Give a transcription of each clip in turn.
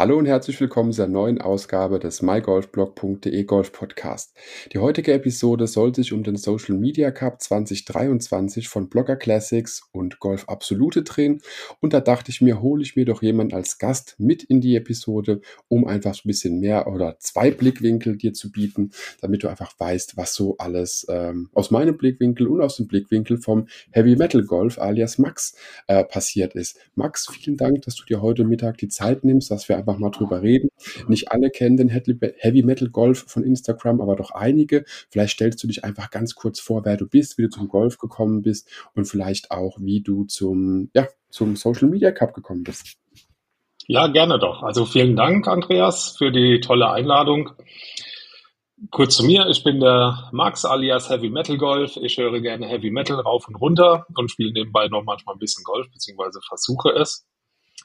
Hallo und herzlich willkommen zur neuen Ausgabe des mygolfblog.de Golf Podcast. Die heutige Episode soll sich um den Social Media Cup 2023 von Blogger Classics und Golf Absolute drehen. Und da dachte ich mir, hole ich mir doch jemanden als Gast mit in die Episode, um einfach so ein bisschen mehr oder zwei Blickwinkel dir zu bieten, damit du einfach weißt, was so alles ähm, aus meinem Blickwinkel und aus dem Blickwinkel vom Heavy Metal Golf alias Max äh, passiert ist. Max, vielen Dank, dass du dir heute Mittag die Zeit nimmst, dass wir einfach mal drüber reden. Nicht alle kennen den Heavy Metal Golf von Instagram, aber doch einige. Vielleicht stellst du dich einfach ganz kurz vor, wer du bist, wie du zum Golf gekommen bist und vielleicht auch, wie du zum, ja, zum Social Media Cup gekommen bist. Ja, gerne doch. Also vielen Dank, Andreas, für die tolle Einladung. Kurz zu mir, ich bin der Max alias Heavy Metal Golf. Ich höre gerne Heavy Metal rauf und runter und spiele nebenbei noch manchmal ein bisschen Golf, beziehungsweise versuche es.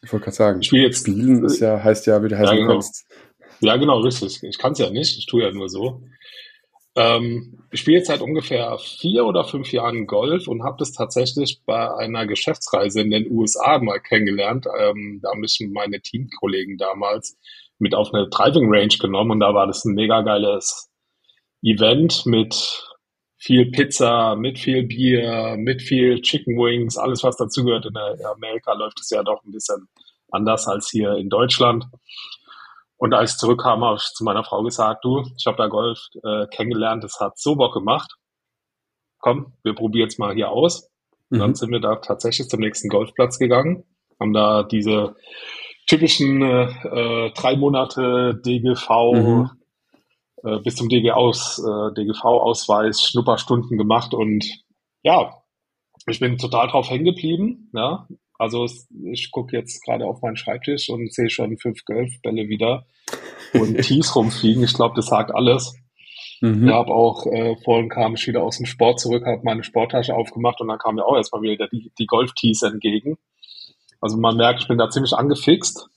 Ich wollte gerade sagen, ich spiele jetzt spielen ist ja, heißt ja, wie du heißen ja, genau. kannst. Ja, genau, richtig. Ich kann es ja nicht, ich tue ja nur so. Ähm, ich spiele jetzt seit ungefähr vier oder fünf Jahren Golf und habe das tatsächlich bei einer Geschäftsreise in den USA mal kennengelernt. Ähm, da haben mich meine Teamkollegen damals mit auf eine Driving Range genommen und da war das ein mega geiles Event mit viel Pizza, mit viel Bier, mit viel Chicken Wings, alles was dazugehört. In Amerika läuft es ja doch ein bisschen anders als hier in Deutschland. Und als ich zurückkam, habe ich zu meiner Frau gesagt, du, ich habe da Golf äh, kennengelernt, das hat so Bock gemacht. Komm, wir probieren jetzt mal hier aus. Mhm. Dann sind wir da tatsächlich zum nächsten Golfplatz gegangen, haben da diese typischen äh, drei Monate DGV mhm. Äh, bis zum DG aus, äh, DGV-Ausweis Schnupperstunden gemacht und ja, ich bin total drauf hängen geblieben. Ja. Also ich gucke jetzt gerade auf meinen Schreibtisch und sehe schon fünf Golfbälle wieder und Tees rumfliegen. Ich glaube, das sagt alles. Mhm. Ich habe auch, äh, vorhin kam ich wieder aus dem Sport zurück, habe meine Sporttasche aufgemacht und dann kam mir auch erstmal wieder die, die Golf-Tees entgegen. Also man merkt, ich bin da ziemlich angefixt.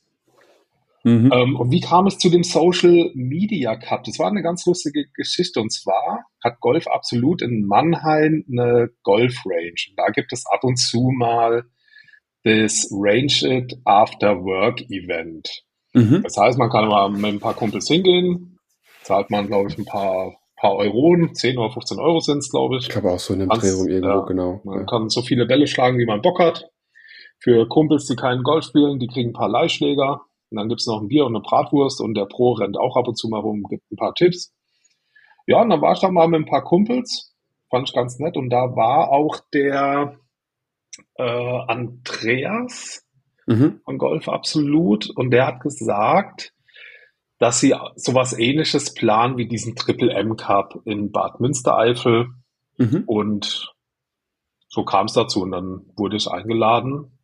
Mhm. Ähm, und wie kam es zu dem Social Media Cup? Das war eine ganz lustige Geschichte. Und zwar hat Golf Absolut in Mannheim eine Golf Range. Da gibt es ab und zu mal das Range It After Work Event. Mhm. Das heißt, man kann mal mit ein paar Kumpels hingehen, zahlt man, glaube ich, ein paar, paar Euronen, 10 oder 15 Euro sind es, glaube ich. Ich habe auch so eine Drehung irgendwo, ja, genau. Man ja. kann so viele Bälle schlagen, wie man Bock hat. Für Kumpels, die keinen Golf spielen, die kriegen ein paar Leihschläger. Und dann gibt's noch ein Bier und eine Bratwurst und der Pro rennt auch ab und zu mal rum, gibt ein paar Tipps. Ja, und dann war ich da mal mit ein paar Kumpels, fand ich ganz nett. Und da war auch der äh, Andreas mhm. von Golf Absolut und der hat gesagt, dass sie sowas ähnliches planen wie diesen Triple M Cup in Bad Münstereifel. Mhm. Und so kam es dazu und dann wurde ich eingeladen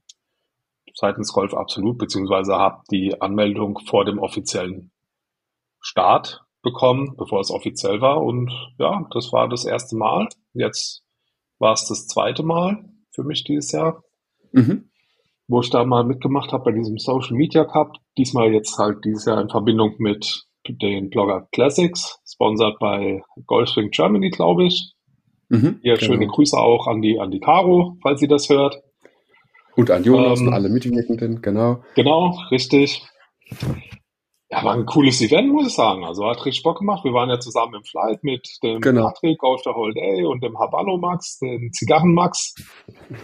seitens Golf Absolut, beziehungsweise habe die Anmeldung vor dem offiziellen Start bekommen, bevor es offiziell war. Und ja, das war das erste Mal. Jetzt war es das zweite Mal für mich dieses Jahr, mhm. wo ich da mal mitgemacht habe bei diesem Social Media Cup. Diesmal jetzt halt dieses Jahr in Verbindung mit den Blogger Classics, sponsert bei Golfswing Germany, glaube ich. Mhm, Hier genau. schöne Grüße auch an die, an die Caro, falls sie das hört. Und an Jonas ähm, und alle Mitwirkenden, genau. Genau, richtig. Ja, war ein cooles Event, muss ich sagen. Also hat richtig Bock gemacht. Wir waren ja zusammen im Flight mit dem genau. Patrick auf der Whole Day und dem Habano Max, dem Zigarren Max.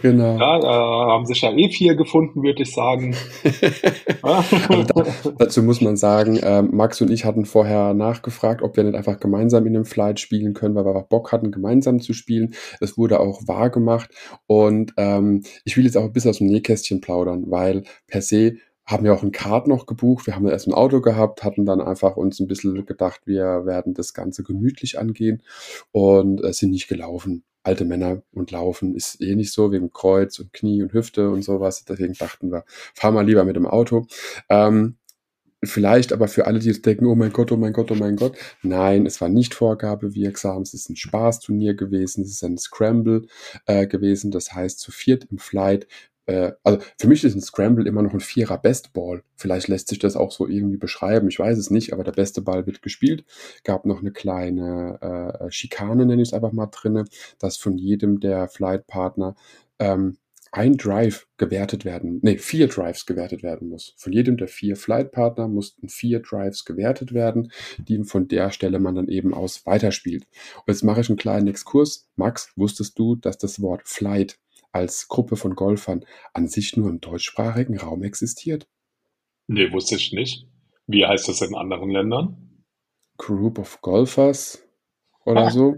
Genau. Ja, da haben sich ja eh vier gefunden, würde ich sagen. da, dazu muss man sagen, äh, Max und ich hatten vorher nachgefragt, ob wir nicht einfach gemeinsam in dem Flight spielen können, weil wir auch Bock hatten, gemeinsam zu spielen. Es wurde auch wahr gemacht. Und ähm, ich will jetzt auch ein bisschen aus dem Nähkästchen plaudern, weil per se haben wir auch ein Kart noch gebucht. Wir haben erst ein Auto gehabt, hatten dann einfach uns ein bisschen gedacht, wir werden das Ganze gemütlich angehen und äh, sind nicht gelaufen. Alte Männer und Laufen ist eh nicht so, wegen Kreuz und Knie und Hüfte und sowas. Deswegen dachten wir, fahren wir lieber mit dem Auto. Ähm, Vielleicht aber für alle, die jetzt denken, oh mein Gott, oh mein Gott, oh mein Gott. Nein, es war nicht vorgabewirksam. Es ist ein Spaßturnier gewesen. Es ist ein Scramble äh, gewesen. Das heißt, zu viert im Flight äh, also für mich ist ein Scramble immer noch ein Vierer Bestball. Vielleicht lässt sich das auch so irgendwie beschreiben, ich weiß es nicht, aber der beste Ball wird gespielt. Gab noch eine kleine äh, Schikane, nenne ich es einfach mal drinne, dass von jedem der Flight-Partner ähm, ein Drive gewertet werden, nee, vier Drives gewertet werden muss. Von jedem der vier Flight-Partner mussten vier Drives gewertet werden, die von der Stelle man dann eben aus weiterspielt. Und jetzt mache ich einen kleinen Exkurs. Max, wusstest du, dass das Wort Flight als Gruppe von Golfern an sich nur im deutschsprachigen Raum existiert? Nee, wusste ich nicht. Wie heißt das in anderen Ländern? Group of Golfers oder ah. so.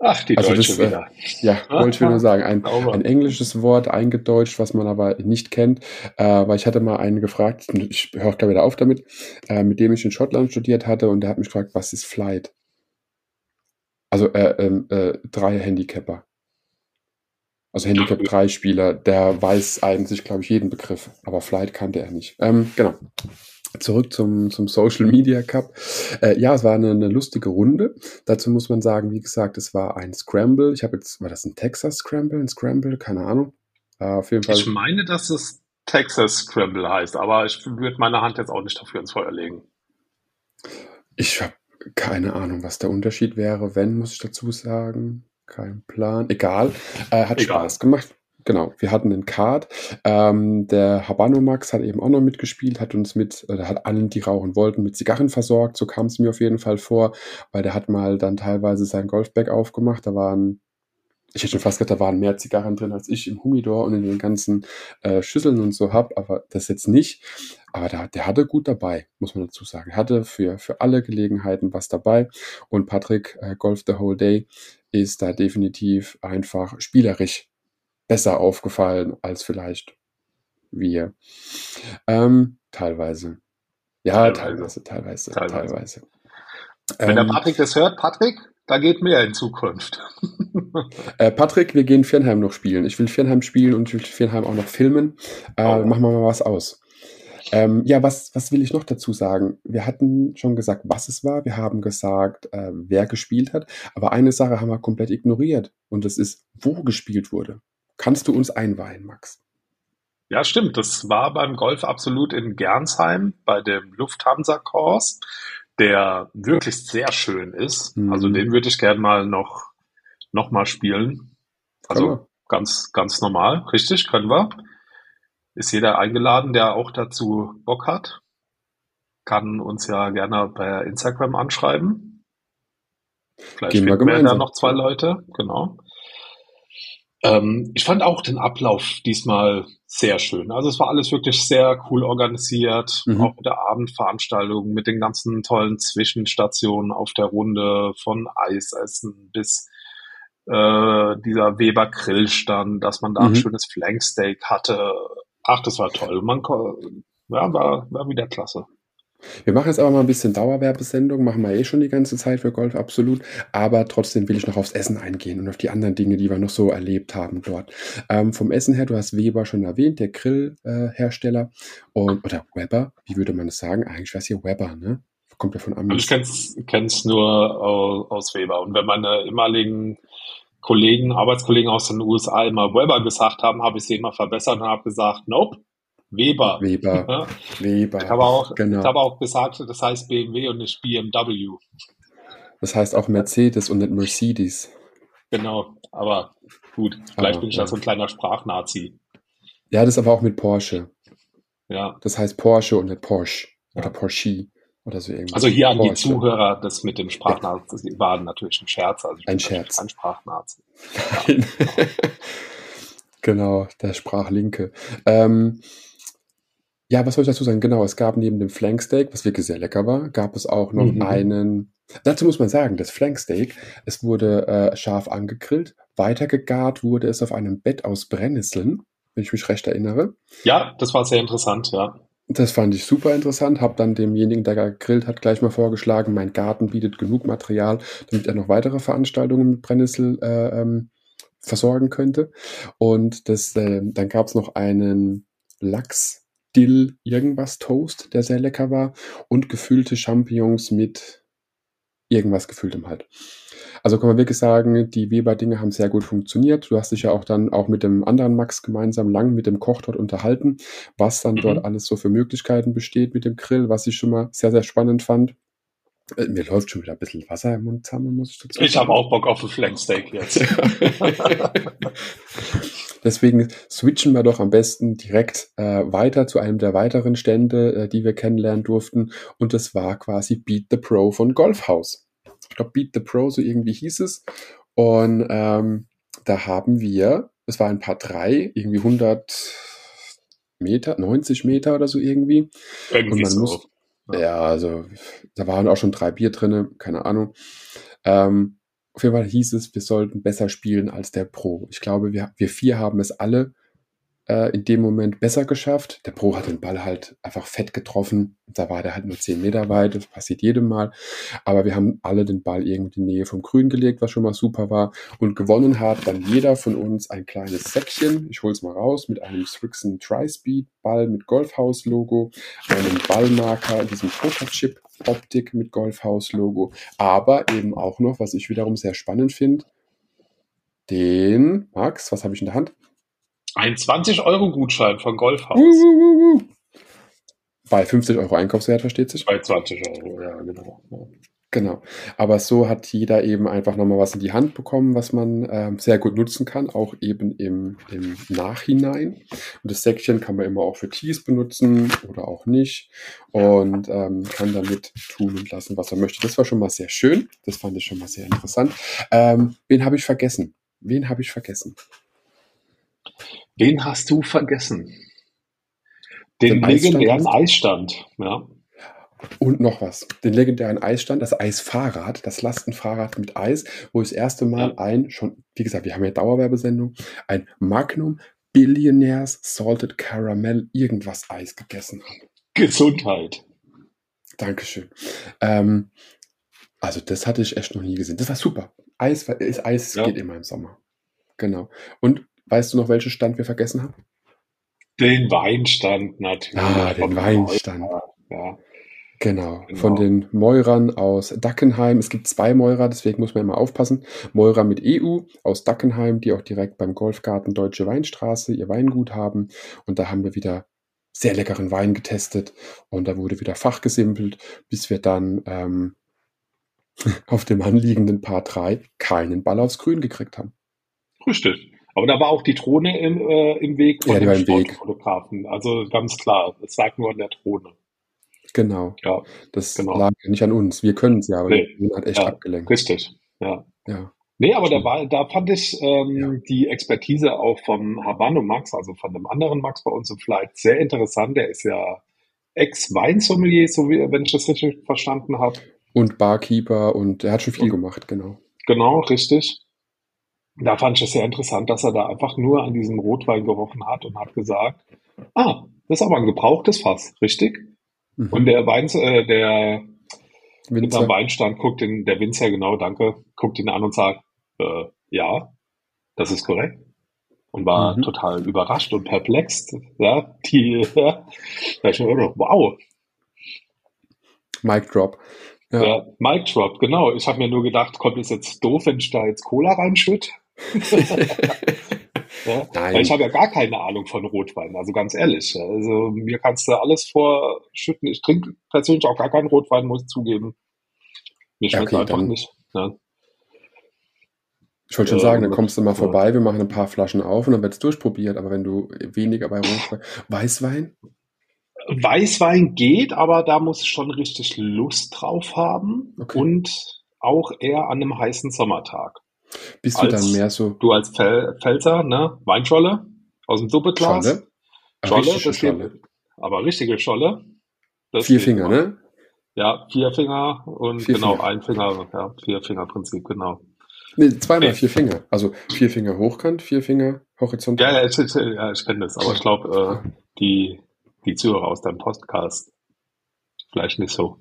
Ach, die also Deutsche das, äh, wieder. ja, wollte ich nur sagen. Ein, ein, englisches Wort eingedeutscht, was man aber nicht kennt. Äh, weil ich hatte mal einen gefragt, ich höre gleich wieder auf damit, äh, mit dem ich in Schottland studiert hatte und der hat mich gefragt, was ist Flight? Also äh, ähm, äh, drei Handicapper. Also Handicap 3 Spieler, der weiß eigentlich, glaube ich, jeden Begriff, aber Flight kannte er nicht. Ähm, genau. Zurück zum, zum Social Media Cup. Äh, ja, es war eine, eine, lustige Runde. Dazu muss man sagen, wie gesagt, es war ein Scramble. Ich habe jetzt, war das ein Texas Scramble, ein Scramble? Keine Ahnung. Äh, auf jeden Fall. Ich meine, dass es Texas Scramble heißt, aber ich würde meine Hand jetzt auch nicht dafür ins Feuer legen. Ich habe keine Ahnung, was der Unterschied wäre. Wenn, muss ich dazu sagen. Kein Plan. Egal. Äh, hat Egal. Spaß gemacht. Genau, wir hatten einen Card. Ähm, der Habano Max hat eben auch noch mitgespielt, hat uns mit, oder hat allen, die rauchen wollten, mit Zigarren versorgt. So kam es mir auf jeden Fall vor, weil der hat mal dann teilweise sein Golfbag aufgemacht. Da waren, ich hätte schon fast gedacht, da waren mehr Zigarren drin, als ich im Humidor und in den ganzen äh, Schüsseln und so hab, aber das jetzt nicht. Aber der, der hatte gut dabei, muss man dazu sagen. Er hatte für, für alle Gelegenheiten was dabei. Und Patrick, äh, Golf the Whole Day, ist da definitiv einfach spielerisch besser aufgefallen als vielleicht wir. Ähm, teilweise. Ja, teilweise, teilweise, teilweise. teilweise. Wenn ähm, der Patrick das hört, Patrick, da geht mehr in Zukunft. äh, Patrick, wir gehen Firnheim noch spielen. Ich will Firnheim spielen und ich will Firnheim auch noch filmen. Äh, oh. Machen wir mal was aus. Ähm, ja, was, was will ich noch dazu sagen? Wir hatten schon gesagt, was es war. Wir haben gesagt, äh, wer gespielt hat. Aber eine Sache haben wir komplett ignoriert. Und das ist, wo gespielt wurde. Kannst du uns einweihen, Max? Ja, stimmt. Das war beim Golf absolut in Gernsheim bei dem Lufthansa-Kurs, der wirklich sehr schön ist. Mhm. Also den würde ich gerne mal noch, noch mal spielen. Also ganz, ganz normal. Richtig, können wir. Ist jeder eingeladen, der auch dazu Bock hat. Kann uns ja gerne bei Instagram anschreiben. Vielleicht Gehen wir gemeinsam. da noch zwei Leute, genau. Ähm, ich fand auch den Ablauf diesmal sehr schön. Also es war alles wirklich sehr cool organisiert, mhm. auch mit der Abendveranstaltung, mit den ganzen tollen Zwischenstationen auf der Runde von Eisessen bis äh, dieser Weber Grillstand, dass man da mhm. ein schönes Flanksteak hatte. Ach, das war toll. Man ja, war, war wieder klasse. Wir machen jetzt aber mal ein bisschen Dauerwerbesendung, machen wir eh schon die ganze Zeit für Golf absolut, aber trotzdem will ich noch aufs Essen eingehen und auf die anderen Dinge, die wir noch so erlebt haben dort. Ähm, vom Essen her, du hast Weber schon erwähnt, der Grillhersteller äh, und oder Weber, wie würde man es sagen? Eigentlich wäre es hier Weber, ne? Kommt ja von Amis. Also ich kenne es nur aus, aus Weber und wenn meine ehemaligen Kollegen, Arbeitskollegen aus den USA immer Weber gesagt haben, habe ich sie immer verbessert und habe gesagt, nope, Weber. Weber. Ja? Weber. Ich habe auch, genau. ich habe auch gesagt, das heißt BMW und nicht BMW. Das heißt auch Mercedes und nicht Mercedes. Genau, aber gut, vielleicht aber, bin ich ja so ein kleiner Sprachnazi. Ja, das ist aber auch mit Porsche. Ja. Das heißt Porsche und nicht Porsche ja. oder Porsche oder so irgendwas. Also hier an Porsche. die Zuhörer, das mit dem Sprachnazi ja. war natürlich ein Scherz. Also ein Scherz. Ein Sprachnazi. Nein. genau, der Sprachlinke. Ähm, ja, was soll ich dazu sagen? Genau, es gab neben dem Flanksteak, was wirklich sehr lecker war, gab es auch noch mhm. einen. Dazu muss man sagen, das Flanksteak, es wurde äh, scharf angegrillt, weitergegart wurde es auf einem Bett aus Brennnesseln, wenn ich mich recht erinnere. Ja, das war sehr interessant, ja. Das fand ich super interessant, habe dann demjenigen, der gegrillt hat, gleich mal vorgeschlagen, mein Garten bietet genug Material, damit er noch weitere Veranstaltungen mit Brennnessel äh, ähm, versorgen könnte. Und das, äh, dann gab es noch einen Lachs Dill irgendwas Toast, der sehr lecker war und gefüllte Champignons mit irgendwas Gefülltem halt. Also kann man wirklich sagen, die Weber-Dinge haben sehr gut funktioniert. Du hast dich ja auch dann auch mit dem anderen Max gemeinsam lang mit dem Koch dort unterhalten, was dann Mhm. dort alles so für Möglichkeiten besteht mit dem Grill, was ich schon mal sehr, sehr spannend fand. Äh, mir läuft schon wieder ein bisschen Wasser im Mund zusammen, muss ich dazu Ich sagen. habe auch Bock auf ein Flanksteak jetzt. Deswegen switchen wir doch am besten direkt äh, weiter zu einem der weiteren Stände, äh, die wir kennenlernen durften. Und das war quasi Beat the Pro von Golfhaus. Ich glaube, Beat the Pro, so irgendwie hieß es. Und ähm, da haben wir, es war ein paar drei, irgendwie 100 Meter, 90 Meter oder so irgendwie. Irgendwie Und man so. muss, ja, also da waren auch schon drei Bier drinne, keine Ahnung. Ähm, auf jeden Fall hieß es, wir sollten besser spielen als der Pro. Ich glaube, wir, wir vier haben es alle äh, in dem Moment besser geschafft. Der Pro hat den Ball halt einfach fett getroffen. Da war der halt nur 10 Meter weit. Das passiert jedem Mal. Aber wir haben alle den Ball irgendwie in die Nähe vom Grün gelegt, was schon mal super war. Und gewonnen hat dann jeder von uns ein kleines Säckchen. Ich hol's mal raus mit einem Strixon Tri-Speed Ball mit Golfhaus-Logo, einem Ballmarker in diesem Pokerchip Optik mit Golfhaus-Logo, aber eben auch noch, was ich wiederum sehr spannend finde, den, Max, was habe ich in der Hand? Ein 20-Euro-Gutschein von Golfhaus. Uh, uh, uh. Bei 50 Euro Einkaufswert, versteht sich? Bei 20 Euro, ja, genau. Genau. Aber so hat jeder eben einfach nochmal was in die Hand bekommen, was man ähm, sehr gut nutzen kann, auch eben im, im Nachhinein. Und das Säckchen kann man immer auch für Tees benutzen oder auch nicht und ähm, kann damit tun und lassen, was er möchte. Das war schon mal sehr schön. Das fand ich schon mal sehr interessant. Ähm, wen habe ich vergessen? Wen habe ich vergessen? Wen hast du vergessen? Den, Den Eisstand legendären hast Eisstand. Ja. Und noch was. Den legendären Eisstand, das Eisfahrrad, das Lastenfahrrad mit Eis, wo ich das erste Mal Ja. ein, schon, wie gesagt, wir haben ja Dauerwerbesendung, ein Magnum Billionaires Salted Caramel irgendwas Eis gegessen habe. Gesundheit. Dankeschön. Ähm, also das hatte ich echt noch nie gesehen. Das war super. Eis, Eis Ja. geht immer im Sommer. Genau. Und weißt du noch, welchen Stand wir vergessen haben? Den Weinstand natürlich. Ah, den Weinstand. Ja. Genau, Genau. von den Meurern aus Dackenheim. Es gibt zwei Meurer, deswegen muss man immer aufpassen. Meurer mit EU aus Dackenheim, die auch direkt beim Golfgarten Deutsche Weinstraße ihr Weingut haben. Und da haben wir wieder sehr leckeren Wein getestet und da wurde wieder fachgesimpelt, bis wir dann ähm, auf dem anliegenden Paar 3 keinen Ball aufs Grün gekriegt haben. Richtig. Aber da war auch die Drohne im, äh, im Weg von Ja, dem Weg. Sportfotografen. Also ganz klar, es lag nur an der Drohne. Genau, Ja, das Genau. lag ja nicht an uns. Wir können es ja, aber Nee. die hat echt Ja. abgelenkt. richtig. Ja. Ja. Nee, aber da Stimmt. war, da fand ich ähm, Ja. die Expertise auch vom Habano Max, also von dem anderen Max bei uns im Flight, sehr interessant. Der ist ja Ex-Weinsommelier, so wie, wenn ich das richtig verstanden habe. Und Barkeeper und er hat schon viel Und- gemacht, genau. Genau, richtig. Da fand ich es sehr interessant, dass er da einfach nur an diesem Rotwein gerochen hat und hat gesagt, ah, das ist aber ein gebrauchtes Fass, richtig? Mhm. Und der Wein, äh, der Winzer. am Weinstand guckt den, der Winzer, genau, danke, guckt ihn an und sagt, äh, ja, das ist korrekt. Und war Mhm. total überrascht und perplext. Ja, die, ja, da ich mir wow, Mic Drop. Ja. ja. Mic Drop, genau. Ich habe mir nur gedacht, kommt es jetzt doof, wenn ich da jetzt Cola reinschütt? Ja? Nein. Weil ich habe ja gar keine Ahnung von Rotwein, also ganz ehrlich. Also mir kannst du alles vorschütten. Ich trinke persönlich auch gar keinen Rotwein, muss ich zugeben. Mir Ja, schmeckt okay, einfach dann- nicht. Ja. Ich wollte schon sagen, dann gut. kommst du mal vorbei, wir machen ein paar Flaschen auf und dann wird's durchprobiert. Aber wenn du weniger bei Rotwein, Weißwein? Weißwein geht, aber da muss ich schon richtig Lust drauf haben Okay. und auch eher an einem heißen Sommertag. Bist du Als- dann mehr so Du als Fel Pfälzer, ne? Weinscholle aus dem Suppeglas. Scholle? Scholle, Richtige das geht, Scholle. aber richtige Scholle. Vier geht Finger, ne? Ja, vier Finger und Vier genau, Finger. ein Finger, ja, vier Finger Prinzip, genau. Nee, zweimal Nee. vier Finger. Also vier Finger hochkant, vier Finger horizontal. Ja, ja, ich, ich, ja, ich kenne das, aber ich glaube, äh, die, die Zuhörer aus deinem Podcast vielleicht nicht so.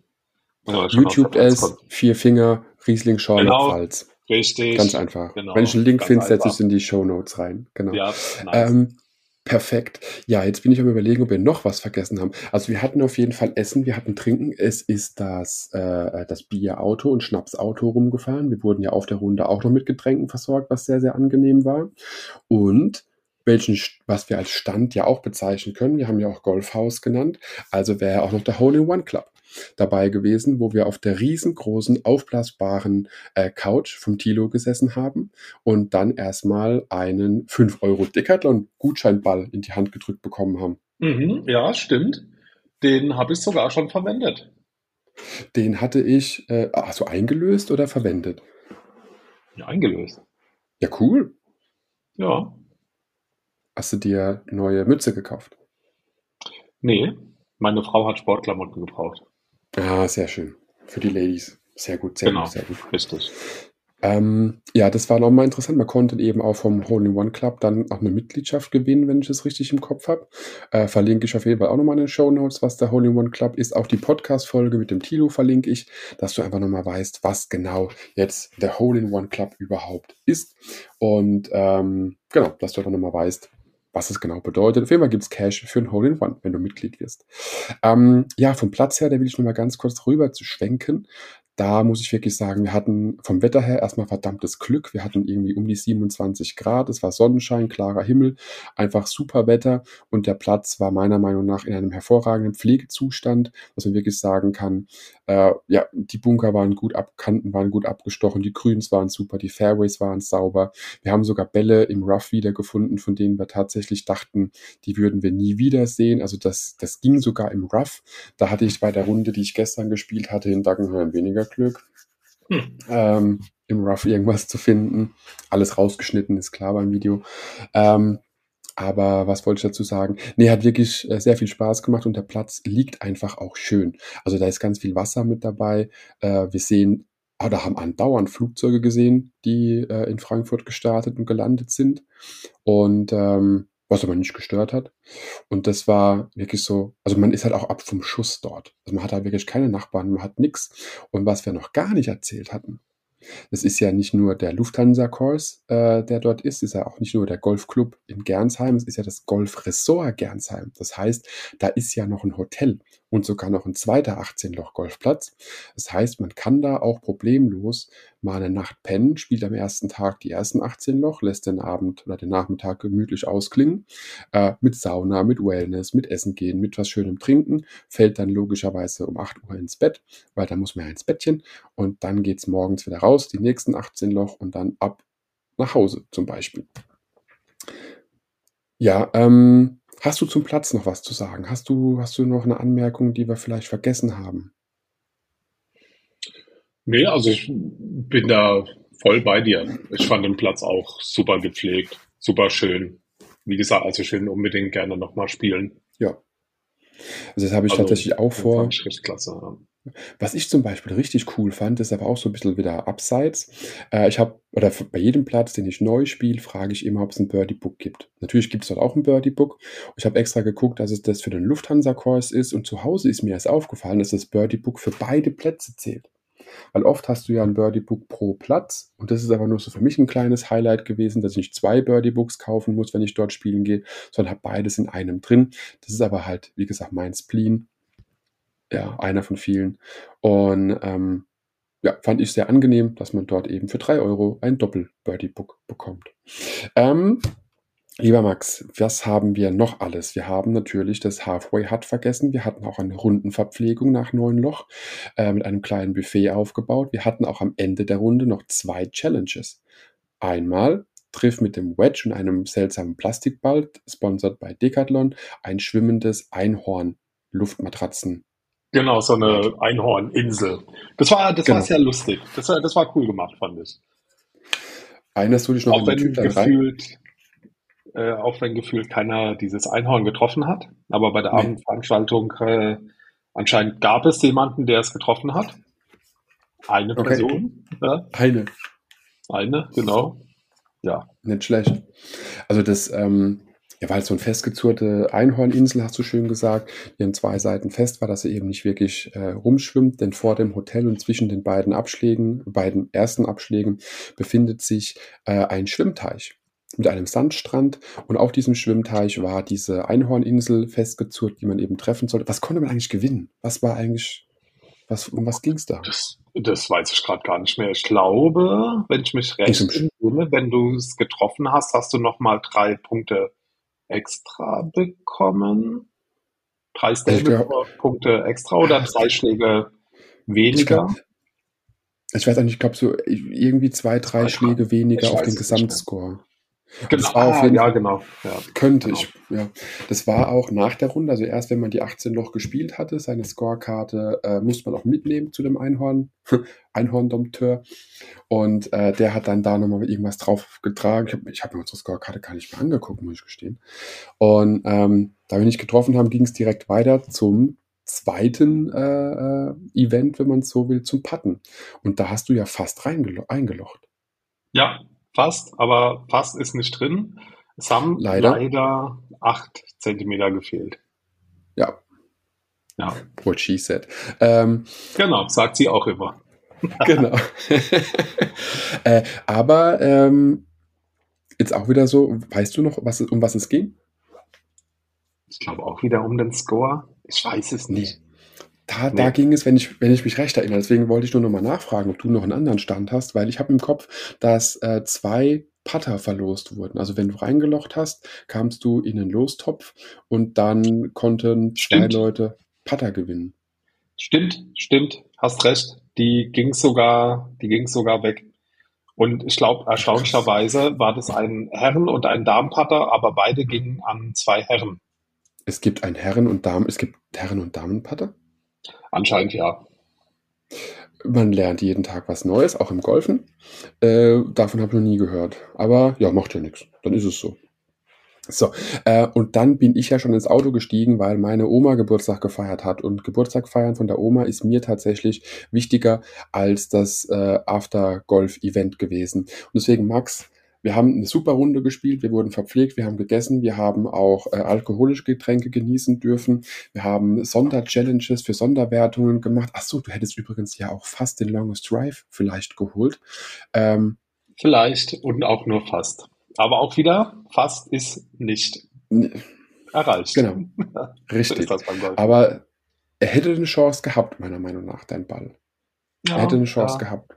YouTube kommen. vier Finger, Riesling Schorle Genau. Pfalz. Richtig. Ganz einfach. Genau, Wenn ich einen Link finde, setze ich es in die Show Notes rein. Genau. Ja, nice. Ähm, Perfekt. Ja, jetzt bin ich am Überlegen, ob wir noch was vergessen haben. Also wir hatten auf jeden Fall Essen, wir hatten Trinken. Es ist das, äh, das Bierauto und Schnapsauto rumgefahren. Wir wurden ja auf der Runde auch noch mit Getränken versorgt, was sehr, sehr angenehm war. Und welchen, was wir als Stand ja auch bezeichnen können, wir haben ja auch Golfhaus genannt, also wäre auch noch der Hole-in-One Club dabei gewesen, wo wir auf der riesengroßen aufblasbaren äh, Couch vom Tilo gesessen haben und dann erstmal einen 5 Euro Decathlon Gutscheinball in die Hand gedrückt bekommen haben. Mhm, ja, stimmt. Den habe ich sogar schon verwendet. Den hatte ich, äh, also eingelöst oder verwendet? Ja, eingelöst. Ja, cool. Ja. Hast du dir neue Mütze gekauft? Nee, meine Frau hat Sportklamotten gebraucht. Ah, sehr schön. Für die Ladies. Sehr gut, sehr Genau, gut, sehr gut. richtig. Ähm, ja, das war nochmal interessant. Man konnte eben auch vom Hole-in-One Club dann auch eine Mitgliedschaft gewinnen, wenn ich das richtig im Kopf habe. Äh, verlinke ich auf jeden Fall auch nochmal in den Show Notes, was der Hole-in-One Club ist. Auch die Podcast-Folge mit dem Tilo verlinke ich, dass du einfach nochmal weißt, was genau jetzt der Hole-in-One Club überhaupt ist. Und ähm, genau, dass du einfach nochmal weißt, was es genau bedeutet. Auf jeden Fall gibt's Cash für ein Hole-in-One, wenn du Mitglied wirst. Ähm, ja, vom Platz her, da will ich nochmal ganz kurz rüber zu schwenken. Da muss ich wirklich sagen, wir hatten vom Wetter her erstmal verdammtes Glück. Wir hatten irgendwie um die 27 Grad. Es war Sonnenschein, klarer Himmel, einfach super Wetter. Und der Platz war meiner Meinung nach in einem hervorragenden Pflegezustand, dass man wirklich sagen kann, äh, ja, die Bunker waren gut abkanten, waren gut abgestochen, die Grüns waren super, die Fairways waren sauber. Wir haben sogar Bälle im Rough wiedergefunden, von denen wir tatsächlich dachten, die würden wir nie wiedersehen. Also das, das ging sogar im Rough. Da hatte ich bei der Runde, die ich gestern gespielt hatte, in Dagenham weniger Glück. Hm. Ähm, im Rough irgendwas zu finden. Alles rausgeschnitten, ist klar beim Video. Ähm, aber was wollte ich dazu sagen? Nee, hat wirklich äh, sehr viel Spaß gemacht und der Platz liegt einfach auch schön. Also da ist ganz viel Wasser mit dabei. Äh, wir sehen, oder haben andauernd Flugzeuge gesehen, die äh, in Frankfurt gestartet und gelandet sind. Und ähm, was aber nicht gestört hat. Und das war wirklich so, also man ist halt auch ab vom Schuss dort. Also man hat halt wirklich keine Nachbarn, man hat nichts. Und was wir noch gar nicht erzählt hatten, das ist ja nicht nur der Lufthansa-Kurs, äh, der dort ist, ist ja auch nicht nur der Golfclub in Gernsheim, es ist ja das Golfresort Gernsheim. Das heißt, da ist ja noch ein Hotel und sogar noch ein zweiter 18-Loch-Golfplatz. Das heißt, man kann da auch problemlos mal eine Nacht pennen, spielt am ersten Tag die ersten 18 Loch, lässt den Abend oder den Nachmittag gemütlich ausklingen, äh, mit Sauna, mit Wellness, mit Essen gehen, mit was Schönem trinken, fällt dann logischerweise um 8 Uhr ins Bett, weil dann muss man ja ins Bettchen und dann geht's morgens wieder raus, die nächsten 18 Loch und dann ab nach Hause zum Beispiel. Ja, ähm, hast du zum Platz noch was zu sagen? Hast du, hast du noch eine Anmerkung, die wir vielleicht vergessen haben? Nee, also ich bin da voll bei dir. Ich fand den Platz auch super gepflegt, super schön. Wie gesagt, also ich will unbedingt gerne nochmal spielen. Ja. Also das habe ich Also, tatsächlich auch vor. fand ich richtig klasse. ja. Was ich zum Beispiel richtig cool fand, ist aber auch so ein bisschen wieder abseits. Äh, ich habe, oder bei jedem Platz, den ich neu spiele, frage ich immer, ob es ein Birdie-Book gibt. Natürlich gibt es dort auch ein Birdie-Book. Ich habe extra geguckt, dass es das für den Lufthansa-Kurs ist und zu Hause ist mir erst aufgefallen, dass das Birdie-Book für beide Plätze zählt. Weil oft hast du ja ein Birdie-Book pro Platz und das ist aber nur so für mich ein kleines Highlight gewesen, dass ich nicht zwei Birdie-Books kaufen muss, wenn ich dort spielen gehe, sondern habe beides in einem drin. Das ist aber halt, wie gesagt, mein Spleen. Ja, einer von vielen. Und ähm, ja, fand ich sehr angenehm, dass man dort eben für drei Euro ein Doppel-Birdie-Book bekommt. Ähm, lieber Max, was haben wir noch alles? Wir haben natürlich das Halfway Hut vergessen. Wir hatten auch eine Rundenverpflegung nach neun Loch äh, mit einem kleinen Buffet aufgebaut. Wir hatten auch am Ende der Runde noch zwei Challenges. Einmal triff mit dem Wedge und einem seltsamen Plastikball, sponsert bei Decathlon, ein schwimmendes Einhorn-Luftmatratzen. Genau, so eine Einhorninsel. Das war, das war Genau. sehr lustig. Das war, das war cool gemacht, fand ich. Erinnerst du dich noch Auch wenn Typ gefühlt, äh, auch wenn gefühlt keiner dieses Einhorn getroffen hat. Aber bei der Nee. Abendveranstaltung äh, anscheinend gab es jemanden, der es getroffen hat. Eine Okay. Person, ja, Eine. eine, genau. Ja, Nicht schlecht. Also das, ähm, ja, weil so ein festgezurrte Einhorninsel, hast du schön gesagt, die an zwei Seiten fest war, dass sie eben nicht wirklich äh, rumschwimmt, denn vor dem Hotel und zwischen den beiden Abschlägen, beiden ersten Abschlägen, befindet sich äh, ein Schwimmteich. mit einem Sandstrand und auf diesem Schwimmteich war diese Einhorninsel festgezurrt, die man eben treffen sollte. Was konnte man eigentlich gewinnen? Was war eigentlich, was, um was ging es da? Das, das weiß ich gerade gar nicht mehr. Ich glaube, wenn ich mich recht entsinne, wenn du es getroffen hast, hast du nochmal drei Punkte extra bekommen. Drei Stable-Punkte extra oder drei Schläge weniger? Ich, weiß auch nicht, ich glaube so irgendwie zwei, drei Schläge weniger auf den Gesamtscore. Genau. Ah, ja, genau. Ja, könnte genau. ich. Ja. Das war auch nach der Runde, also erst wenn man die 18 Loch gespielt hatte, seine Scorekarte äh, musste man auch mitnehmen zu dem Einhorn, Einhorn-Dompteur. Und äh, der hat dann da nochmal irgendwas drauf getragen. Ich habe ich hab mir unsere Scorekarte gar nicht mehr angeguckt, muss ich gestehen. Und ähm, da wir nicht getroffen haben, ging es direkt weiter zum zweiten äh, äh, Event, wenn man es so will, zum Patten. Und da hast du ja fast eingelocht. Ja, fast, aber fast ist nicht drin. Es haben leider, leider acht Zentimeter gefehlt. Ja. Ja. What she said. Ähm, genau, sagt sie auch immer. genau. äh, aber ähm, jetzt auch wieder so, weißt du noch, was, um was es ging? Ich glaube auch wieder um den Score. Ich weiß es nicht. Da, nee. da ging es, wenn ich, wenn ich mich recht erinnere. Deswegen wollte ich nur noch mal nachfragen, ob du noch einen anderen Stand hast, weil ich habe im Kopf, dass äh, zwei Putter verlost wurden. Also wenn du reingelocht hast, kamst du in den Lostopf und dann konnten zwei stimmt. Leute Putter gewinnen. Stimmt, stimmt, hast recht. Die ging sogar, die ging sogar weg. Und ich glaube, erstaunlicherweise war das ein Herren- und ein Damenputter, aber beide gingen an zwei Herren. Es gibt ein Herren- und Damen, es gibt Herren- und Damenputter? Anscheinend ja. Man lernt jeden Tag was Neues, auch im Golfen. Äh, davon habe ich noch nie gehört. Aber ja, macht ja nichts. Dann ist es so. So, äh, und dann bin ich ja schon ins Auto gestiegen, weil meine Oma Geburtstag gefeiert hat. Und Geburtstag feiern von der Oma ist mir tatsächlich wichtiger als das äh, After-Golf-Event gewesen. Und deswegen, Max, wir haben eine super Runde gespielt, wir wurden verpflegt, wir haben gegessen, wir haben auch äh, alkoholische Getränke genießen dürfen, wir haben Sonderchallenges für Sonderwertungen gemacht. Ach so, du hättest übrigens ja auch fast den Longest Drive vielleicht geholt. Ähm, vielleicht und auch nur fast. Aber auch wieder, fast ist nicht erreicht. Genau, richtig. Aber er hätte eine Chance gehabt, meiner Meinung nach, dein Ball. Ja, er hätte eine Chance ja. gehabt.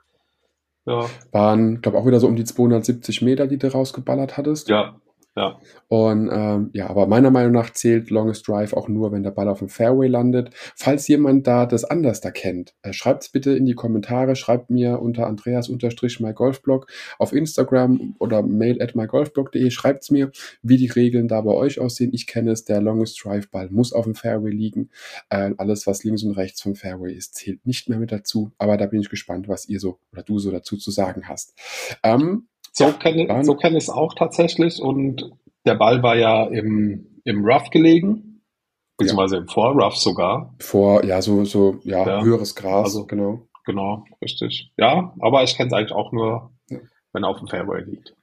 Ja. Waren, glaube auch wieder so um die 270 Meter, die du rausgeballert hattest. Ja, ja. Und ähm, ja, aber meiner Meinung nach zählt Longest Drive auch nur, wenn der Ball auf dem Fairway landet. Falls jemand da das anders da kennt, äh, schreibt es bitte in die Kommentare, schreibt mir unter Andreas-mygolfblog auf Instagram oder mail at mygolfblog.de, schreibt es mir, wie die Regeln da bei euch aussehen. Ich kenne es, der Longest Drive Ball muss auf dem Fairway liegen. Äh, alles, was links und rechts vom Fairway ist, zählt nicht mehr mit dazu. Aber da bin ich gespannt, was ihr so oder du so dazu zu sagen hast. Ähm, so kenne, so ich es auch tatsächlich. Und der Ball war ja im, im Rough gelegen, beziehungsweise ja. im Vorrough sogar. Vor, ja, so, so, ja, ja. höheres Gras, also, genau. Genau, richtig. Ja, aber ich kenne es eigentlich auch nur, ja. wenn er auf dem Fairway liegt.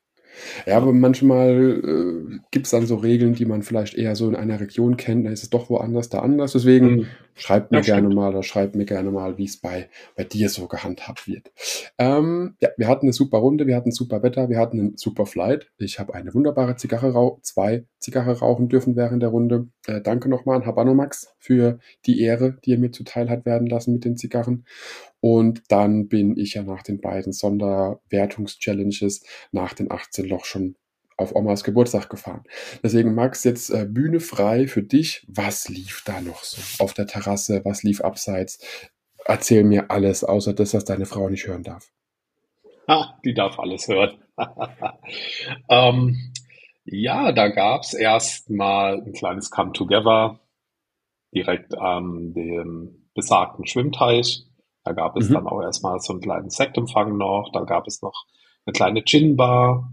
Ja, aber manchmal äh, gibt es dann so Regeln, die man vielleicht eher so in einer Region kennt, da ist es doch woanders da anders. Deswegen mhm. schreibt mir ja, gerne stimmt. mal oder schreibt mir gerne mal, wie es bei, bei dir so gehandhabt wird. Ähm, ja, wir hatten eine super Runde, wir hatten super Wetter, wir hatten einen super Flight. Ich habe eine wunderbare Zigarre rauchen, zwei Zigarre rauchen dürfen während der Runde. Äh, danke nochmal an Habanomax für die Ehre, die er mir zuteil hat werden lassen mit den Zigarren. Und dann bin ich ja nach den beiden Sonderwertungs-Challenges nach den 18 Loch schon auf Omas Geburtstag gefahren. Deswegen, Max, jetzt äh, Bühne frei für dich. Was lief da noch so auf der Terrasse? Was lief abseits? Erzähl mir alles, außer das, was deine Frau nicht hören darf. Ah, die darf alles hören. ähm, ja, da gab es erstmal ein kleines Come-Together direkt an dem besagten Schwimmteich. Da gab es mhm. dann auch erstmal so einen kleinen Sektempfang noch, da gab es noch eine kleine Gin-Bar,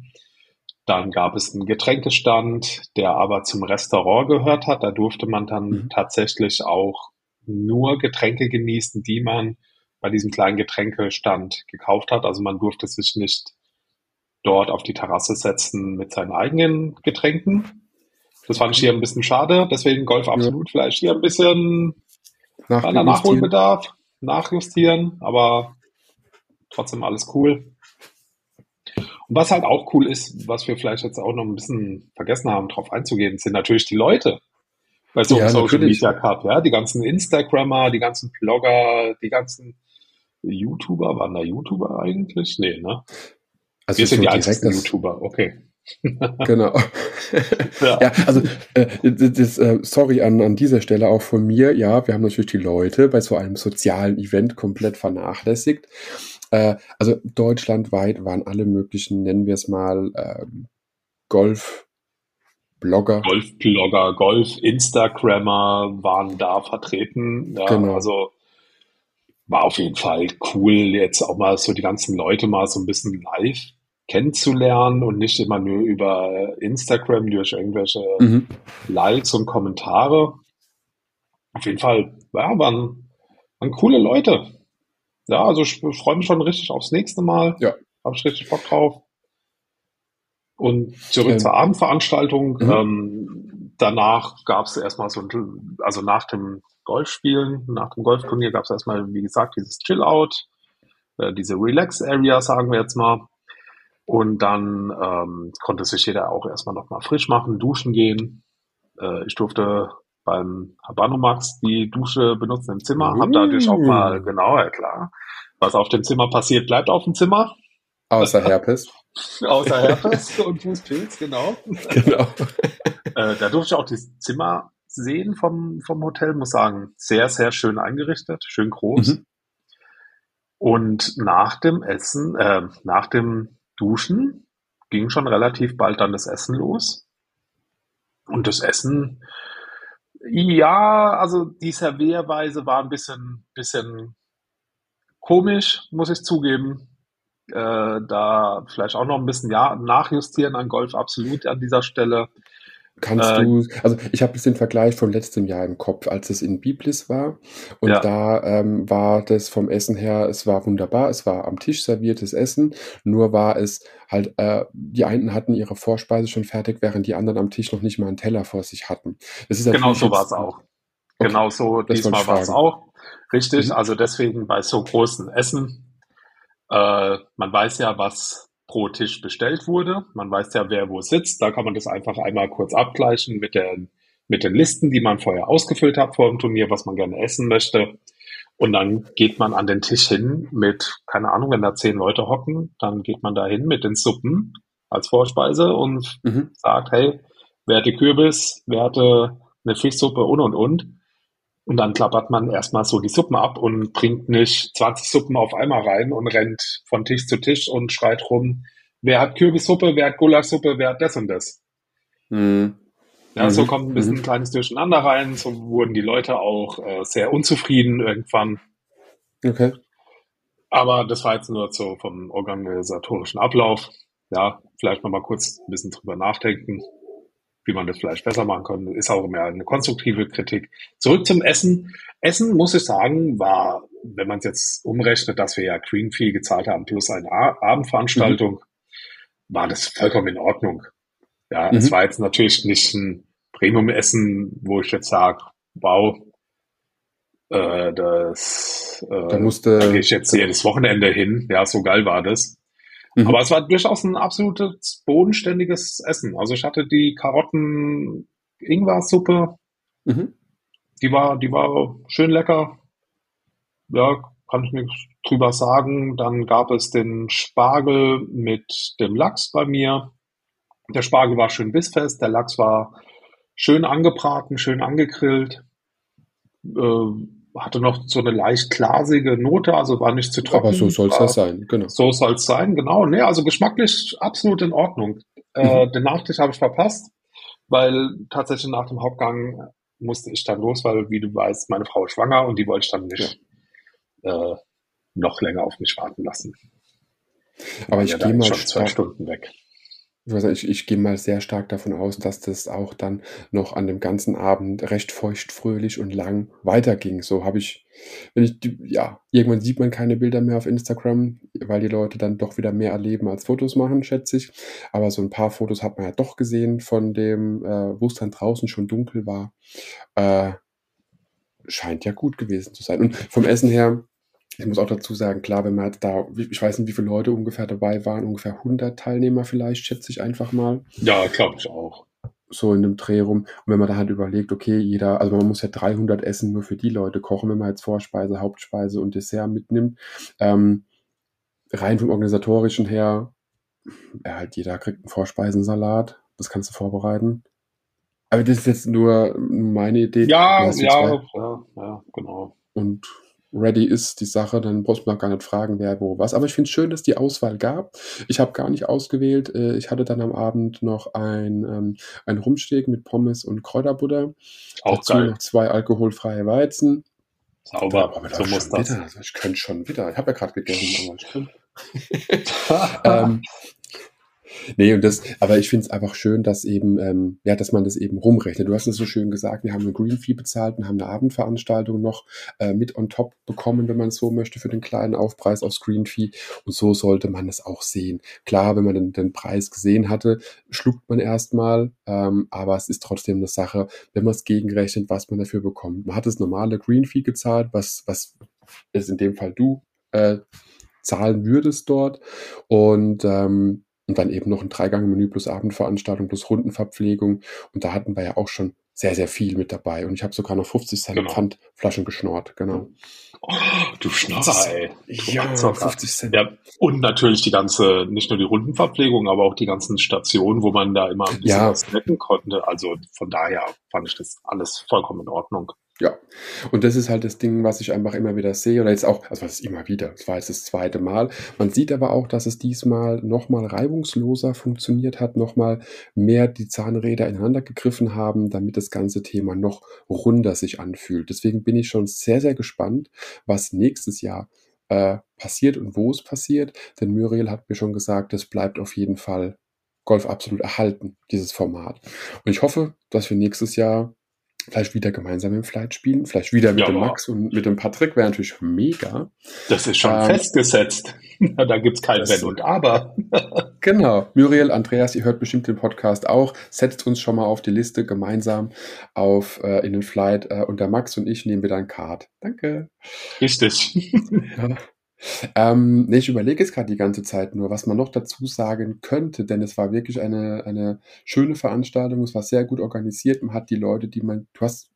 dann gab es einen Getränkestand, der aber zum Restaurant gehört hat. Da durfte man dann mhm. tatsächlich auch nur Getränke genießen, die man bei diesem kleinen Getränkestand gekauft hat. Also man durfte sich nicht dort auf die Terrasse setzen mit seinen eigenen Getränken. Das fand ich hier ein bisschen schade. Deswegen Golf absolut ja. vielleicht hier ein bisschen Nachholbedarf nachjustieren, aber trotzdem alles cool. was halt auch cool ist, was wir vielleicht jetzt auch noch ein bisschen vergessen haben, drauf einzugehen, sind natürlich die Leute bei so einem Ja, Social natürlich. Media Cup, ja, die ganzen Instagrammer, die ganzen Blogger, die ganzen YouTuber, waren da YouTuber eigentlich? Nee, ne? Also Wir sind so die direkt einzigen YouTuber, okay. genau. Ja. Ja, also äh, das, äh, sorry an, an dieser Stelle auch von mir. Ja, wir haben natürlich die Leute bei so einem sozialen Event komplett vernachlässigt. Äh, also deutschlandweit waren alle möglichen, nennen wir es mal, ähm, Golf-Blogger. Golf-Blogger, Golf-Instagrammer waren da vertreten. Ja, Genau. also war auf jeden Fall cool, jetzt auch mal so die ganzen Leute mal so ein bisschen live kennenzulernen und nicht immer nur über Instagram durch irgendwelche Mhm. Likes und Kommentare. Auf jeden Fall, ja, waren, waren coole Leute. Ja, also ich freue mich schon richtig aufs nächste Mal. Ja. Habe ich richtig Bock drauf. Und zurück Ähm, zur Abendveranstaltung. mhm. Ähm, danach gab es erstmal so ein, also nach dem Golfspielen, nach dem Golfturnier gab es erstmal, wie gesagt, dieses Chill-Out, äh, diese Relax-Area, sagen wir jetzt mal. Und dann ähm, konnte sich jeder auch erstmal nochmal frisch machen, duschen gehen. Äh, ich durfte beim Habanomax die Dusche benutzen im Zimmer, habe dadurch auch mal, Uh. genau, ja klar, was auf dem Zimmer passiert, bleibt auf dem Zimmer, Außer Herpes. außer Herpes und Fußpilz, genau. genau. Äh, da durfte ich auch das Zimmer sehen vom, vom Hotel, muss sagen, sehr, sehr schön eingerichtet, schön groß. Mhm. Und nach dem Essen, äh, nach dem Duschen ging schon relativ bald dann das Essen los. Und das Essen, ja, also die Servierweise war ein bisschen, bisschen komisch, muss ich zugeben. Äh, da vielleicht auch noch ein bisschen ja, nachjustieren an Golf absolut an dieser Stelle. Kannst Äh, du, also ich habe jetzt den Vergleich von letztem Jahr im Kopf, als es in Biblis war. Und Ja. da ähm, war das vom Essen her, es war wunderbar, es war am Tisch serviertes Essen, nur war es halt, äh, die einen hatten ihre Vorspeise schon fertig, während die anderen am Tisch noch nicht mal einen Teller vor sich hatten. Genau so war es auch. Okay, Genau so, das diesmal war es auch. Richtig, Mhm. also deswegen bei so großen Essen, äh, man weiß ja, was pro Tisch bestellt wurde. Man weiß ja, wer wo sitzt. Da kann man das einfach einmal kurz abgleichen mit den, mit den Listen, die man vorher ausgefüllt hat vor dem Turnier, was man gerne essen möchte. Und dann geht man an den Tisch hin mit, keine Ahnung, wenn da zehn Leute hocken, dann geht man da hin mit den Suppen als Vorspeise und Mhm. sagt, hey, wer hatte Kürbis, wer hatte eine Fischsuppe und und und. Und dann klappert man erstmal so die Suppen ab und bringt nicht 20 Suppen auf einmal rein und rennt von Tisch zu Tisch und schreit rum, wer hat Kürbissuppe, wer hat Gulaschsuppe, wer hat das und das. Mhm. Ja, so Mhm. kommt ein bisschen Mhm. ein kleines Durcheinander rein. So wurden die Leute auch äh, sehr unzufrieden irgendwann. Okay. Aber das war jetzt nur so vom organisatorischen Ablauf. Ja, vielleicht noch mal kurz ein bisschen drüber nachdenken, wie man das vielleicht besser machen kann. Ist auch mehr eine konstruktive Kritik. Zurück zum Essen. Essen, muss ich sagen, war, wenn man es jetzt umrechnet, dass wir ja Green Fee gezahlt haben plus eine Abendveranstaltung, war das vollkommen in Ordnung. Ja, es Mhm. war jetzt natürlich nicht ein Premium-Essen, wo ich jetzt sage, wow, äh, das, Da äh, da musste, gehe ich jetzt jedes Wochenende hin. Ja, so geil war das. Mhm. Aber es war durchaus ein absolutes bodenständiges Essen. Also ich hatte die Karotten Ingwer-Suppe, Mhm. die war, die war schön lecker. Ja, kann ich nichts drüber sagen. Dann gab es den Spargel mit dem Lachs bei mir. Der Spargel war schön bissfest, der Lachs war schön angebraten, schön angegrillt. Äh, hatte noch so eine leicht glasige Note, also war nicht zu trocken. Aber so soll es ja sein, genau. so soll es sein, genau. Nee, also geschmacklich absolut in Ordnung. Äh, Mhm. den Nachtisch habe ich verpasst, weil tatsächlich nach dem Hauptgang musste ich dann los, weil, wie du weißt, meine Frau ist schwanger und die wollte ich dann nicht äh, noch länger auf mich warten lassen. Aber ich ja gehe mal schon zwei Stunden weg. Ich, ich, gehe mal sehr stark davon aus, dass das auch dann noch an dem ganzen Abend recht feucht, fröhlich und lang weiterging. So habe ich, wenn ich, ja, irgendwann sieht man keine Bilder mehr auf Instagram, weil die Leute dann doch wieder mehr erleben als Fotos machen, schätze ich. Aber so ein paar Fotos hat man ja doch gesehen von dem, äh, wo es dann draußen schon dunkel war. Äh, scheint ja gut gewesen zu sein. Und vom Essen her, ich muss auch dazu sagen, klar, wenn man jetzt da, ich weiß nicht, wie viele Leute ungefähr dabei waren, ungefähr 100 Teilnehmer vielleicht, schätze ich einfach mal. Ja, glaube ich auch. So in dem Dreh rum. Und wenn man da halt überlegt, okay, jeder, also man muss ja 300 Essen nur für die Leute kochen, wenn man jetzt Vorspeise, Hauptspeise und Dessert mitnimmt. Ähm, rein vom organisatorischen her, ja, halt jeder kriegt einen Vorspeisensalat, das kannst du vorbereiten. Aber das ist jetzt nur meine Idee. Ja, ja, ja, ja, genau. Und ready ist die Sache, dann brauchst du noch gar nicht fragen, wer wo was. Aber ich finde es schön, dass die Auswahl gab. Ich habe gar nicht ausgewählt. Äh, ich hatte dann am Abend noch ein, ähm, ein Rumsteg mit Pommes und Kräuterbutter. Auch Dazu geil. noch zwei alkoholfreie Weizen. Sauber, Aber so muss das. wieder. Also ich könnte schon wieder. Ich habe ja gerade gegessen, aber ich könnte. ähm, nee, und das, aber ich finde es einfach schön, dass eben, ähm, ja, dass man das eben rumrechnet. Du hast es so schön gesagt, wir haben eine Green Fee bezahlt und haben eine Abendveranstaltung noch äh, mit on top bekommen, wenn man so möchte, für den kleinen Aufpreis aufs Green Fee. Und so sollte man das auch sehen. Klar, wenn man den, den Preis gesehen hatte, schluckt man erstmal, ähm, aber es ist trotzdem eine Sache, wenn man es gegenrechnet, was man dafür bekommt. Man hat das normale Green Fee gezahlt, was, was ist in dem Fall du äh, zahlen würdest dort. Und, ähm, und dann eben noch ein Dreigang-Menü plus Abendveranstaltung plus Rundenverpflegung. Und da hatten wir ja auch schon sehr, sehr viel mit dabei. Und ich habe sogar noch 50 Cent Genau. Pfandflaschen geschnort, genau. Oh, du Schnapper, ey. Du Ja, Abzocker. 50 Cent. Ja, und natürlich die ganze, nicht nur die Rundenverpflegung, aber auch die ganzen Stationen, wo man da immer ein bisschen Ja. was snacken konnte. Also von daher fand ich das alles vollkommen in Ordnung. Ja, und das ist halt das Ding, was ich einfach immer wieder sehe, oder jetzt auch, also was ist immer wieder, das war jetzt das zweite Mal. Man sieht aber auch, dass es diesmal nochmal reibungsloser funktioniert hat, nochmal mehr die Zahnräder ineinander gegriffen haben, damit das ganze Thema noch runder sich anfühlt. Deswegen bin ich schon sehr, sehr gespannt, was nächstes Jahr äh, passiert und wo es passiert. Denn Muriel hat mir schon gesagt, es bleibt auf jeden Fall Golf absolut erhalten, dieses Format. Und ich hoffe, dass wir nächstes Jahr vielleicht wieder gemeinsam im Flight spielen, vielleicht wieder mit Ja, dem Max und mit dem Patrick, wäre natürlich mega. Das ist schon Ähm, festgesetzt. da gibt's kein das- Wenn und Aber. Genau. Muriel, Andreas, ihr hört bestimmt den Podcast auch. Setzt uns schon mal auf die Liste gemeinsam auf äh, in den Flight äh, und der Max und ich nehmen wieder ein Card. Danke. Richtig. Ja. Ähm, nee, ich überlege jetzt gerade die ganze Zeit nur, was man noch dazu sagen könnte, denn es war wirklich eine, eine schöne Veranstaltung, es war sehr gut organisiert, man hat die Leute, die man, du hast,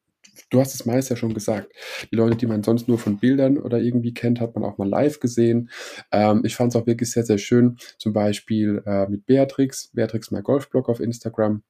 du hast es meist ja schon gesagt, die Leute, die man sonst nur von Bildern oder irgendwie kennt, hat man auch mal live gesehen. Ähm, ich fand es auch wirklich sehr, sehr schön, zum Beispiel äh, mit Beatrix, Beatrix My Golfblog auf Instagram,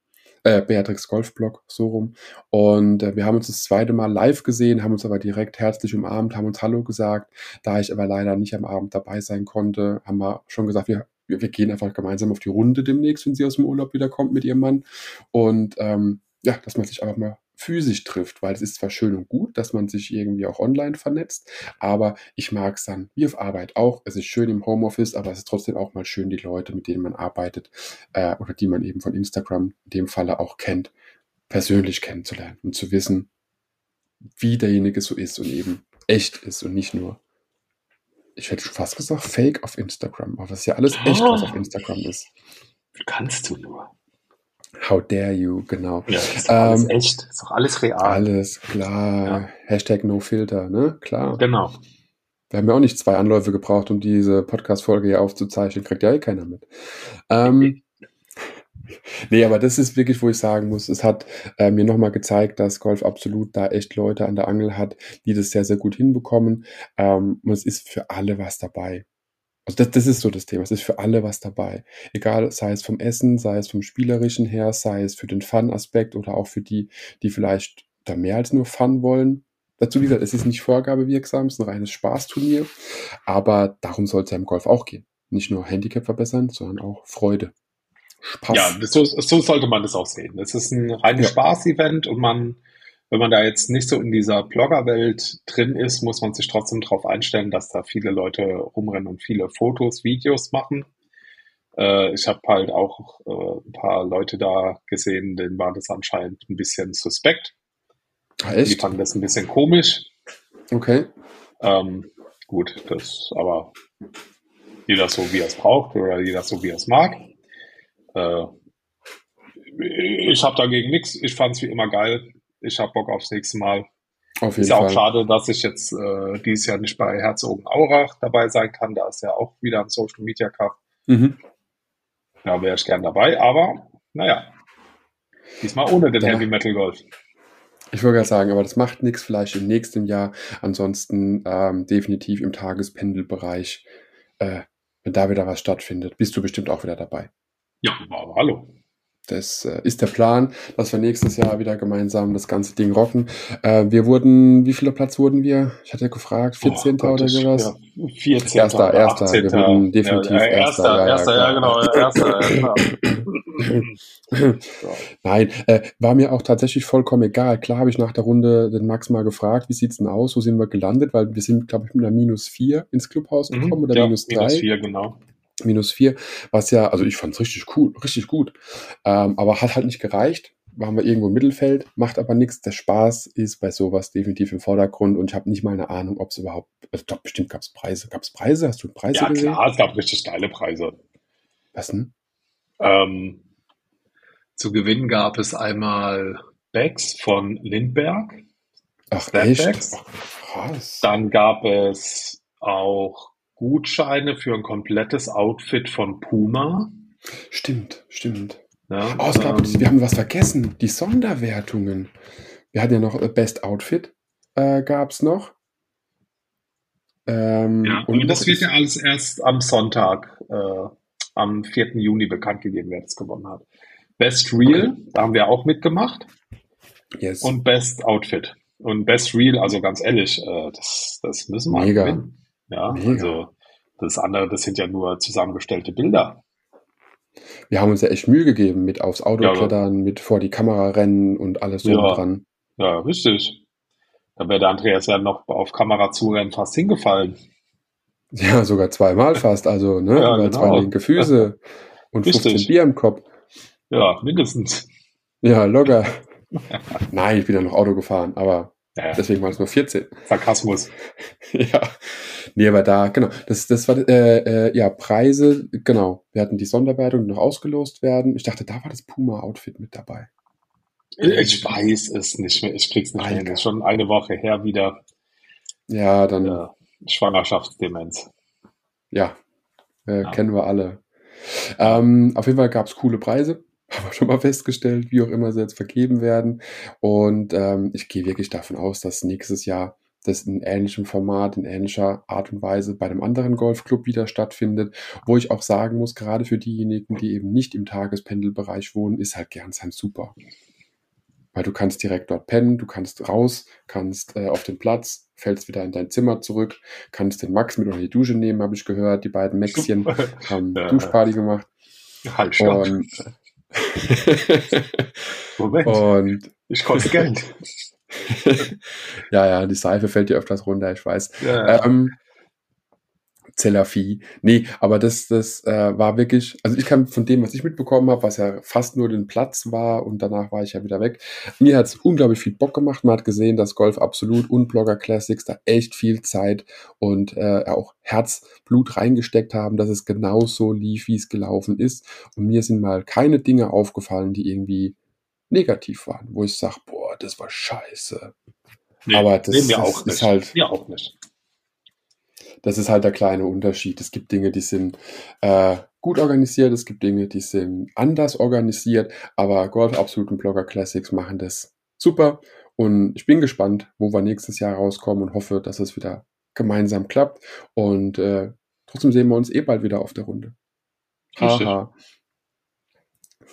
äh, Beatrix Golfblog, so rum. Und äh, wir haben uns das zweite Mal live gesehen, haben uns aber direkt herzlich umarmt, haben uns Hallo gesagt. Da ich aber leider nicht am Abend dabei sein konnte, haben wir schon gesagt, wir, wir, gehen einfach gemeinsam auf die Runde demnächst, wenn sie aus dem Urlaub wiederkommt mit ihrem Mann. Und ähm, ja, dass man sich einfach mal physisch trifft, weil es ist zwar schön und gut, dass man sich irgendwie auch online vernetzt, aber ich mag es dann, wie auf Arbeit auch. Es ist schön im Homeoffice, aber es ist trotzdem auch mal schön, die Leute, mit denen man arbeitet äh, oder die man eben von Instagram in dem Falle auch kennt, persönlich kennenzulernen und zu wissen, wie derjenige so ist und eben echt ist und nicht nur, ich hätte schon fast gesagt, fake auf Instagram, aber es ist ja alles echt, was auf Instagram ist. Kannst du nur. How dare you, genau. Ja, ist doch alles Ähm, echt. Ist doch alles real. Alles klar. Ja. Hashtag no filter, ne? Klar. Genau. Wir haben ja auch nicht zwei Anläufe gebraucht, um diese Podcast-Folge hier aufzuzeichnen. Kriegt ja eh keiner mit. Ähm, nee, aber das ist wirklich, wo ich sagen muss, es hat äh, mir nochmal gezeigt, dass Golf absolut da echt Leute an der Angel hat, die das sehr, sehr gut hinbekommen. Ähm, und es ist für alle was dabei. Also das, das ist so das Thema. Es ist für alle was dabei. Egal, sei es vom Essen, sei es vom Spielerischen her, sei es für den Fun-Aspekt oder auch für die, die vielleicht da mehr als nur Fun wollen. Dazu, wie gesagt, es ist nicht vorgabewirksam, es ist ein reines Spaßturnier, aber darum soll es ja im Golf auch gehen. Nicht nur Handicap verbessern, sondern auch Freude. Spaß. Ja, so, so sollte man das auch sehen. Es ist ein reines Ja. Spaß-Event und man, wenn man da jetzt nicht so in dieser Blogger-Welt drin ist, muss man sich trotzdem darauf einstellen, dass da viele Leute rumrennen und viele Fotos, Videos machen. Äh, ich habe halt auch äh, ein paar Leute da gesehen, denen war das anscheinend ein bisschen suspekt. Ah, Die echt? fanden das ein bisschen komisch. Okay. Ähm, gut, das aber jeder so, wie er es braucht oder jeder so, wie er es mag. Äh, ich habe dagegen nichts. Ich fand es wie immer geil. Ich habe Bock aufs nächste Mal. Auf jeden ist ja auch schade, dass ich jetzt äh, dieses Jahr nicht bei Herzogenaurach dabei sein kann. Da ist ja auch wieder ein Social Media Cup. Mhm. Da wäre ich gern dabei, aber naja, diesmal ohne den ja. Heavy Metal Golf. Ich wollte gerade sagen, aber das macht nichts, vielleicht im nächsten Jahr. Ansonsten ähm, definitiv im Tagespendelbereich, äh, wenn da wieder was stattfindet, bist du bestimmt auch wieder dabei. Ja, aber hallo. Das äh, ist der Plan, dass wir nächstes Jahr wieder gemeinsam das ganze Ding rocken. Äh, wir wurden, wie viele Platz wurden wir? Ich hatte gefragt, 14. Oh, oder sowas? Ja, 14. Erster, erster. 18. Wir wurden definitiv ja, ja, erster. Erster, ja, ja, genau. Erster, Nein, äh, war mir auch tatsächlich vollkommen egal. Klar habe ich nach der Runde den Max mal gefragt, wie sieht's denn aus? Wo sind wir gelandet? Weil wir sind, glaube ich, mit einer minus 4 ins Clubhaus mhm. gekommen mhm, oder minus 3. Minus 4, genau minus 4, was ja, also ich fand es richtig cool, richtig gut, ähm, aber hat halt nicht gereicht. Waren wir irgendwo im Mittelfeld, macht aber nichts. Der Spaß ist bei sowas definitiv im Vordergrund und ich habe nicht mal eine Ahnung, ob es überhaupt, also glaube, bestimmt gab es Preise. Gab es Preise? Hast du Preise ja, gesehen? Ja, klar, es gab richtig geile Preise. Was denn? Ähm, zu gewinnen gab es einmal Bags von Lindberg. Ach, echt? Ach, krass. Dann gab es auch Gutscheine für ein komplettes Outfit von Puma. Stimmt, stimmt. Ja, oh, gab, ähm, wir haben was vergessen, die Sonderwertungen. Wir hatten ja noch äh, Best Outfit, äh, gab es noch. Ähm, ja, und das wird ja alles erst am Sonntag, äh, am 4. Juni bekannt gegeben, wer das gewonnen hat. Best Real, okay. da haben wir auch mitgemacht. Yes. Und Best Outfit. Und Best Real, also ganz ehrlich, äh, das, das müssen wir Mega. gewinnen. Ja, Mega. also das andere, das sind ja nur zusammengestellte Bilder. Wir haben uns ja echt Mühe gegeben mit aufs Auto ja, klettern, mit vor die Kamera rennen und alles so ja, dran. Ja, richtig. Da wäre der Andreas ja noch auf Kamera zurennen fast hingefallen. Ja, sogar zweimal fast, also ne, ja, genau. zwei linke Füße und richtig. 15 Bier im Kopf. Ja, mindestens. Ja, locker. Nein, ich bin ja noch Auto gefahren, aber ja, Deswegen waren es nur 14. Sarkasmus. ja. Nee, aber da, genau. Das, das war, äh, äh, ja, Preise, genau. Wir hatten die Sonderwertung, die noch ausgelost werden. Ich dachte, da war das Puma-Outfit mit dabei. Ich weiß es nicht mehr. Ich krieg's nicht mehr. Schon eine Woche her wieder. Ja, dann. Ja, Schwangerschaftsdemenz. Ja, äh, ja. kennen wir alle. Ähm, auf jeden Fall gab's coole Preise haben wir schon mal festgestellt, wie auch immer sie jetzt vergeben werden. Und ähm, ich gehe wirklich davon aus, dass nächstes Jahr das in ähnlichem Format, in ähnlicher Art und Weise bei einem anderen Golfclub wieder stattfindet, wo ich auch sagen muss, gerade für diejenigen, die eben nicht im Tagespendelbereich wohnen, ist halt Gernsheim super. Weil du kannst direkt dort pennen, du kannst raus, kannst äh, auf den Platz, fällst wieder in dein Zimmer zurück, kannst den Max mit unter die Dusche nehmen, habe ich gehört. Die beiden Maxchen haben ja. Duschparty gemacht. Halt. Und Moment. Und ich kostet Geld. ja, ja, die Seife fällt dir öfters runter, ich weiß. Ja. Ähm, Zellervieh. Nee, aber das, das äh, war wirklich, also ich kann von dem, was ich mitbekommen habe, was ja fast nur den Platz war und danach war ich ja wieder weg. Mir hat es unglaublich viel Bock gemacht. Man hat gesehen, dass Golf Absolut und Blogger Classics da echt viel Zeit und äh, auch Herzblut reingesteckt haben, dass es genauso lief, wie es gelaufen ist. Und mir sind mal keine Dinge aufgefallen, die irgendwie negativ waren, wo ich sage, boah, das war scheiße. Nee, aber das, nee, auch nicht. halt. Mir auch nicht. Das ist halt der kleine Unterschied. Es gibt Dinge, die sind äh, gut organisiert, es gibt Dinge, die sind anders organisiert, aber Golf Absolut und Blogger Classics machen das super. Und ich bin gespannt, wo wir nächstes Jahr rauskommen und hoffe, dass es wieder gemeinsam klappt. Und äh, trotzdem sehen wir uns eh bald wieder auf der Runde. Haha.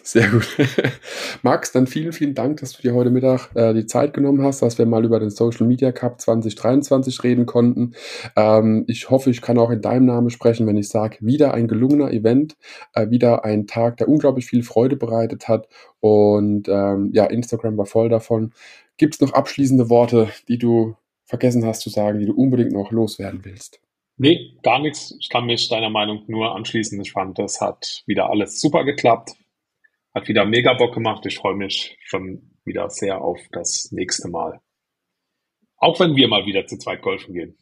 Sehr gut. Max, dann vielen, vielen Dank, dass du dir heute Mittag äh, die Zeit genommen hast, dass wir mal über den Social Media Cup 2023 reden konnten. Ähm, ich hoffe, ich kann auch in deinem Namen sprechen, wenn ich sage, wieder ein gelungener Event, äh, wieder ein Tag, der unglaublich viel Freude bereitet hat. Und ähm, ja, Instagram war voll davon. Gibt es noch abschließende Worte, die du vergessen hast zu sagen, die du unbedingt noch loswerden willst? Nee, gar nichts. Ich kann mich deiner Meinung nur anschließen. Ich fand, das hat wieder alles super geklappt. Hat wieder mega Bock gemacht. Ich freue mich schon wieder sehr auf das nächste Mal. Auch wenn wir mal wieder zu zweit golfen gehen.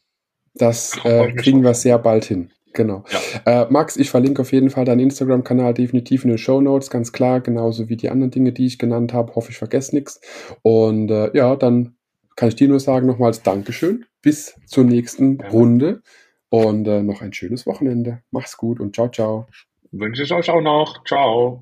Das äh, kriegen wir sehr bald hin. Genau. Ja. Äh, Max, ich verlinke auf jeden Fall deinen Instagram-Kanal definitiv in den Show Notes, ganz klar, genauso wie die anderen Dinge, die ich genannt habe. Hoffe, ich vergesse nichts. Und äh, ja, dann kann ich dir nur sagen, nochmals Dankeschön. Bis zur nächsten ja. Runde und äh, noch ein schönes Wochenende. Mach's gut und ciao, ciao. Wünsche ich euch auch noch. Ciao.